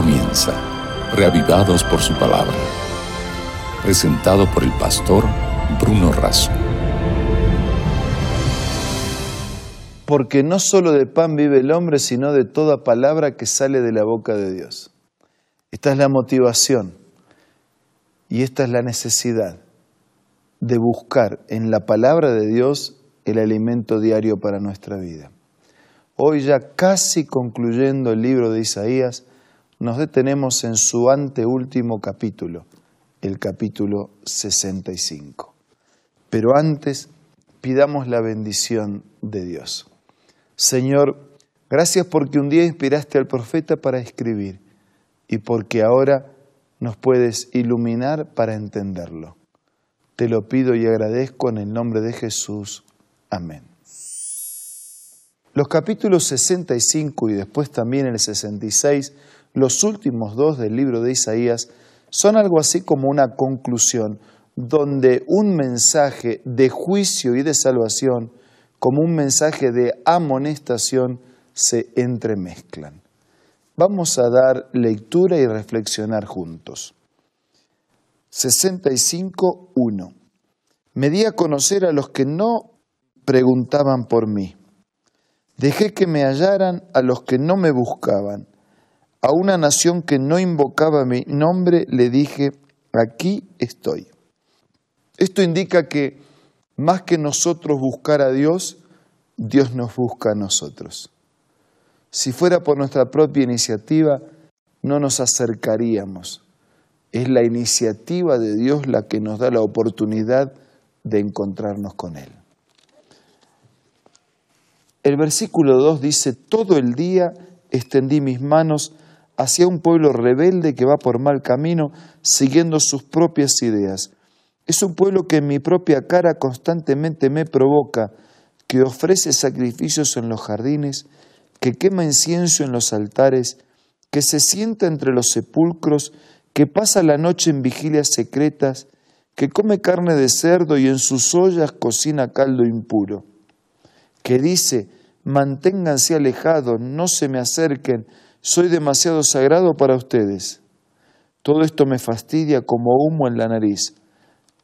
comienza, reavivados por su palabra. Presentado por el pastor Bruno Razo. Porque no solo de pan vive el hombre, sino de toda palabra que sale de la boca de Dios. Esta es la motivación y esta es la necesidad de buscar en la palabra de Dios el alimento diario para nuestra vida. Hoy ya casi concluyendo el libro de Isaías, nos detenemos en su anteúltimo capítulo, el capítulo 65. Pero antes pidamos la bendición de Dios. Señor, gracias porque un día inspiraste al profeta para escribir y porque ahora nos puedes iluminar para entenderlo. Te lo pido y agradezco en el nombre de Jesús. Amén. Los capítulos 65 y después también el 66, los últimos dos del libro de Isaías, son algo así como una conclusión, donde un mensaje de juicio y de salvación, como un mensaje de amonestación, se entremezclan. Vamos a dar lectura y reflexionar juntos. 65.1. Me di a conocer a los que no preguntaban por mí. Dejé que me hallaran a los que no me buscaban. A una nación que no invocaba mi nombre le dije, aquí estoy. Esto indica que más que nosotros buscar a Dios, Dios nos busca a nosotros. Si fuera por nuestra propia iniciativa, no nos acercaríamos. Es la iniciativa de Dios la que nos da la oportunidad de encontrarnos con Él. El versículo 2 dice, todo el día extendí mis manos hacia un pueblo rebelde que va por mal camino, siguiendo sus propias ideas. Es un pueblo que en mi propia cara constantemente me provoca, que ofrece sacrificios en los jardines, que quema incienso en los altares, que se sienta entre los sepulcros, que pasa la noche en vigilias secretas, que come carne de cerdo y en sus ollas cocina caldo impuro, que dice, manténganse alejados, no se me acerquen, soy demasiado sagrado para ustedes. Todo esto me fastidia como humo en la nariz.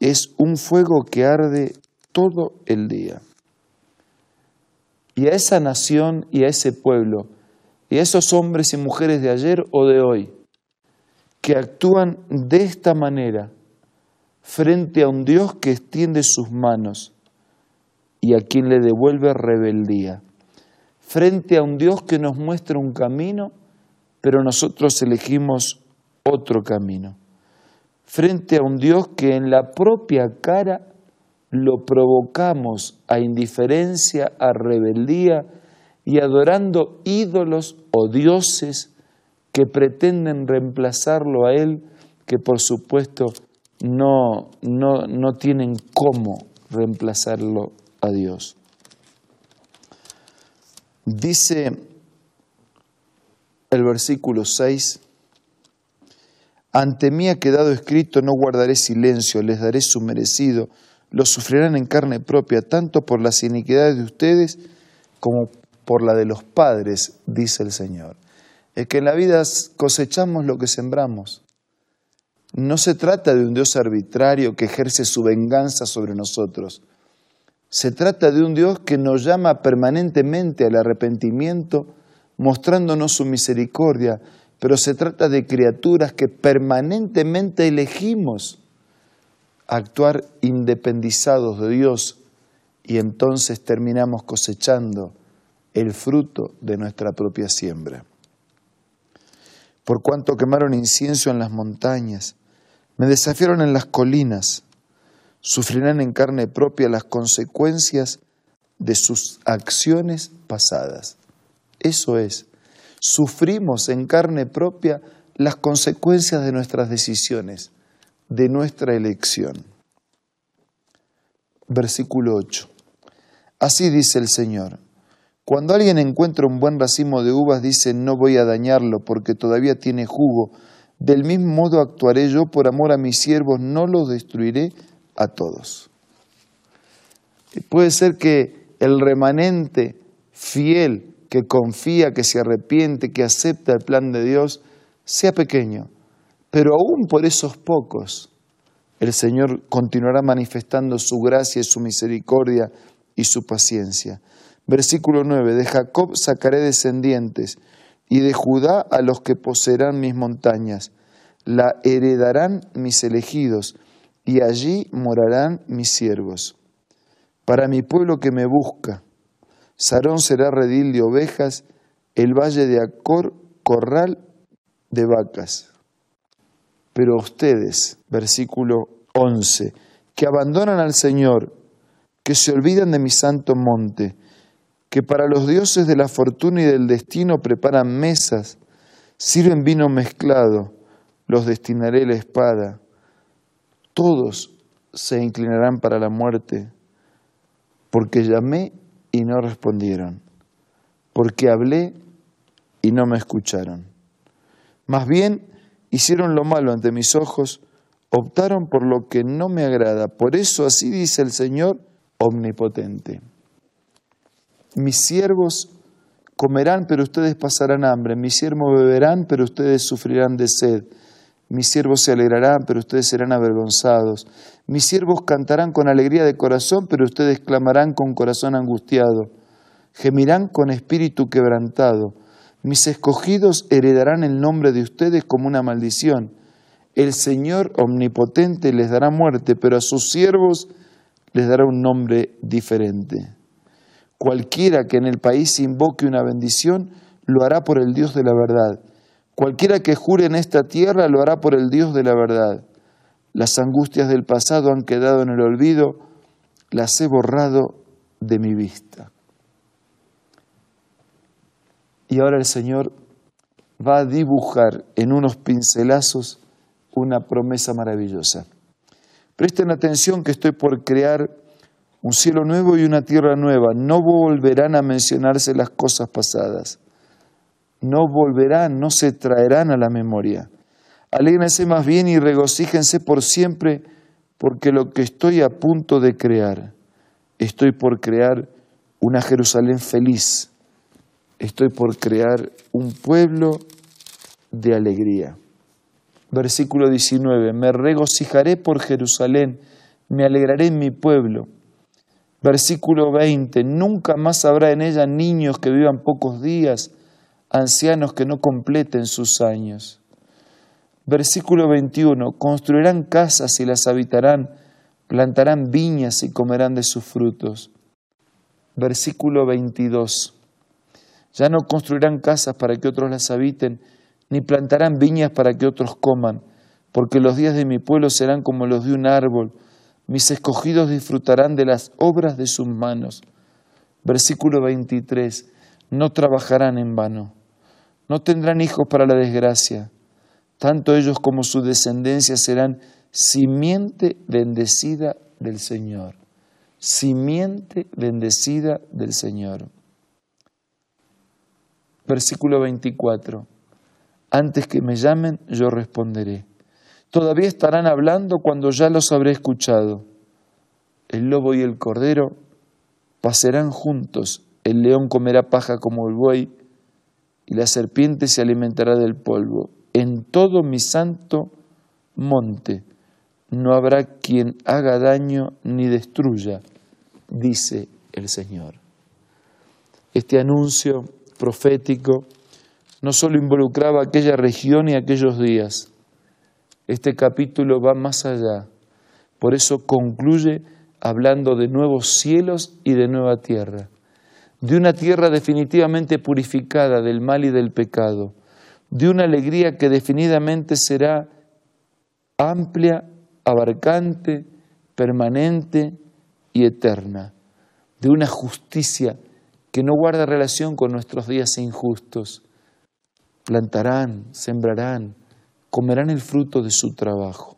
Es un fuego que arde todo el día. Y a esa nación y a ese pueblo, y a esos hombres y mujeres de ayer o de hoy, que actúan de esta manera frente a un Dios que extiende sus manos y a quien le devuelve rebeldía frente a un Dios que nos muestra un camino, pero nosotros elegimos otro camino. Frente a un Dios que en la propia cara lo provocamos a indiferencia, a rebeldía y adorando ídolos o dioses que pretenden reemplazarlo a Él, que por supuesto no, no, no tienen cómo reemplazarlo a Dios. Dice el versículo 6, ante mí ha quedado escrito, no guardaré silencio, les daré su merecido, lo sufrirán en carne propia, tanto por las iniquidades de ustedes como por la de los padres, dice el Señor. Es que en la vida cosechamos lo que sembramos. No se trata de un Dios arbitrario que ejerce su venganza sobre nosotros. Se trata de un Dios que nos llama permanentemente al arrepentimiento, mostrándonos su misericordia, pero se trata de criaturas que permanentemente elegimos actuar independizados de Dios y entonces terminamos cosechando el fruto de nuestra propia siembra. Por cuanto quemaron incienso en las montañas, me desafiaron en las colinas, sufrirán en carne propia las consecuencias de sus acciones pasadas. Eso es, sufrimos en carne propia las consecuencias de nuestras decisiones, de nuestra elección. Versículo 8. Así dice el Señor. Cuando alguien encuentra un buen racimo de uvas, dice, no voy a dañarlo porque todavía tiene jugo. Del mismo modo actuaré yo por amor a mis siervos, no los destruiré a todos. Puede ser que el remanente fiel que confía, que se arrepiente, que acepta el plan de Dios, sea pequeño, pero aún por esos pocos, el Señor continuará manifestando su gracia y su misericordia y su paciencia. Versículo 9, de Jacob sacaré descendientes y de Judá a los que poseerán mis montañas. La heredarán mis elegidos y allí morarán mis siervos. Para mi pueblo que me busca, Sarón será redil de ovejas, el valle de Acor, corral de vacas. Pero ustedes, versículo 11, que abandonan al Señor, que se olvidan de mi santo monte, que para los dioses de la fortuna y del destino preparan mesas, sirven vino mezclado, los destinaré la espada. Todos se inclinarán para la muerte, porque llamé y no respondieron, porque hablé y no me escucharon. Más bien hicieron lo malo ante mis ojos, optaron por lo que no me agrada. Por eso así dice el Señor omnipotente. Mis siervos comerán, pero ustedes pasarán hambre. Mis siervos beberán, pero ustedes sufrirán de sed. Mis siervos se alegrarán, pero ustedes serán avergonzados. Mis siervos cantarán con alegría de corazón, pero ustedes clamarán con corazón angustiado. Gemirán con espíritu quebrantado mis escogidos heredarán el nombre de ustedes como una maldición. El Señor omnipotente les dará muerte, pero a sus siervos les dará un nombre diferente. Cualquiera que en el país invoque una bendición, lo hará por el Dios de la verdad. Cualquiera que jure en esta tierra, lo hará por el Dios de la verdad. Las angustias del pasado han quedado en el olvido, las he borrado de mi vista. Y ahora el Señor va a dibujar en unos pincelazos una promesa maravillosa. Presten atención que estoy por crear un cielo nuevo y una tierra nueva. No volverán a mencionarse las cosas pasadas. No volverán, no se traerán a la memoria. Alégrense más bien y regocíjense por siempre porque lo que estoy a punto de crear, estoy por crear una Jerusalén feliz estoy por crear un pueblo de alegría. Versículo 19, me regocijaré por Jerusalén, me alegraré en mi pueblo. Versículo 20, nunca más habrá en ella niños que vivan pocos días, ancianos que no completen sus años. Versículo 21, construirán casas y las habitarán, plantarán viñas y comerán de sus frutos. Versículo 22, ya no construirán casas para que otros las habiten, ni plantarán viñas para que otros coman, porque los días de mi pueblo serán como los de un árbol, mis escogidos disfrutarán de las obras de sus manos. Versículo 23, no trabajarán en vano, no tendrán hijos para la desgracia, tanto ellos como su descendencia serán simiente bendecida del Señor, simiente bendecida del Señor. Versículo 24. Antes que me llamen, yo responderé. Todavía estarán hablando cuando ya los habré escuchado. El lobo y el cordero pasarán juntos, el león comerá paja como el buey, y la serpiente se alimentará del polvo. En todo mi santo monte no habrá quien haga daño ni destruya, dice el Señor. Este anuncio profético no solo involucraba aquella región y aquellos días. Este capítulo va más allá. Por eso concluye hablando de nuevos cielos y de nueva tierra, de una tierra definitivamente purificada del mal y del pecado, de una alegría que definitivamente será amplia, abarcante, permanente y eterna, de una justicia que no guarda relación con nuestros días injustos. Plantarán, sembrarán, comerán el fruto de su trabajo,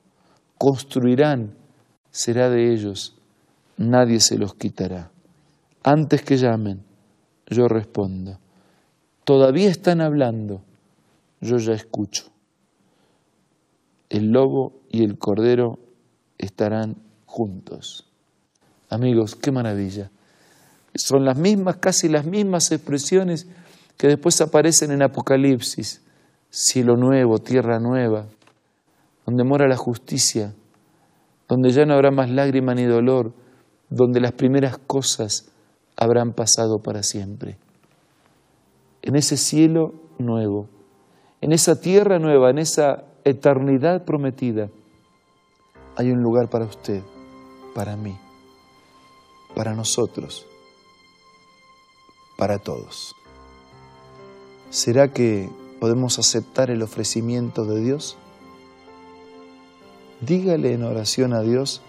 construirán, será de ellos, nadie se los quitará. Antes que llamen, yo respondo. Todavía están hablando, yo ya escucho. El lobo y el cordero estarán juntos. Amigos, qué maravilla. Son las mismas, casi las mismas expresiones que después aparecen en Apocalipsis. cielo nuevo, tierra nueva, donde mora la justicia, donde ya no habrá más lágrima ni dolor, donde las primeras cosas habrán pasado para siempre. En ese cielo nuevo, en esa tierra nueva, en esa eternidad prometida, hay un lugar para usted, para mí, para nosotros, para todos. ¿Será que podemos aceptar el ofrecimiento de Dios? Dígale en oración a Dios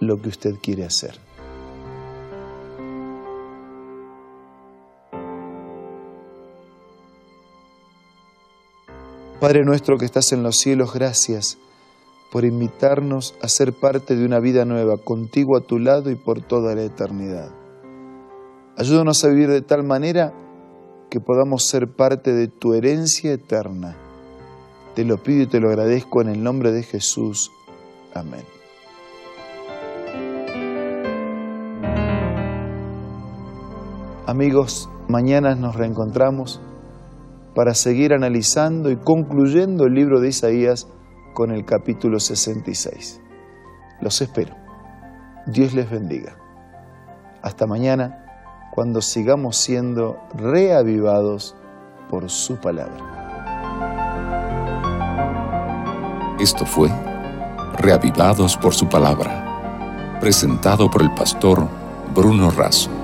lo que usted quiere hacer. Padre nuestro que estás en los cielos, gracias por invitarnos a ser parte de una vida nueva, contigo a tu lado y por toda la eternidad. Ayúdanos a vivir de tal manera que podamos ser parte de tu herencia eterna. Te lo pido y te lo agradezco en el nombre de Jesús. Amén. Amigos, mañana nos reencontramos para seguir analizando y concluyendo el libro de Isaías con el capítulo 66. Los espero. Dios les bendiga. Hasta mañana cuando sigamos siendo reavivados por su palabra. Esto fue Reavivados por su palabra, presentado por el pastor Bruno Razo.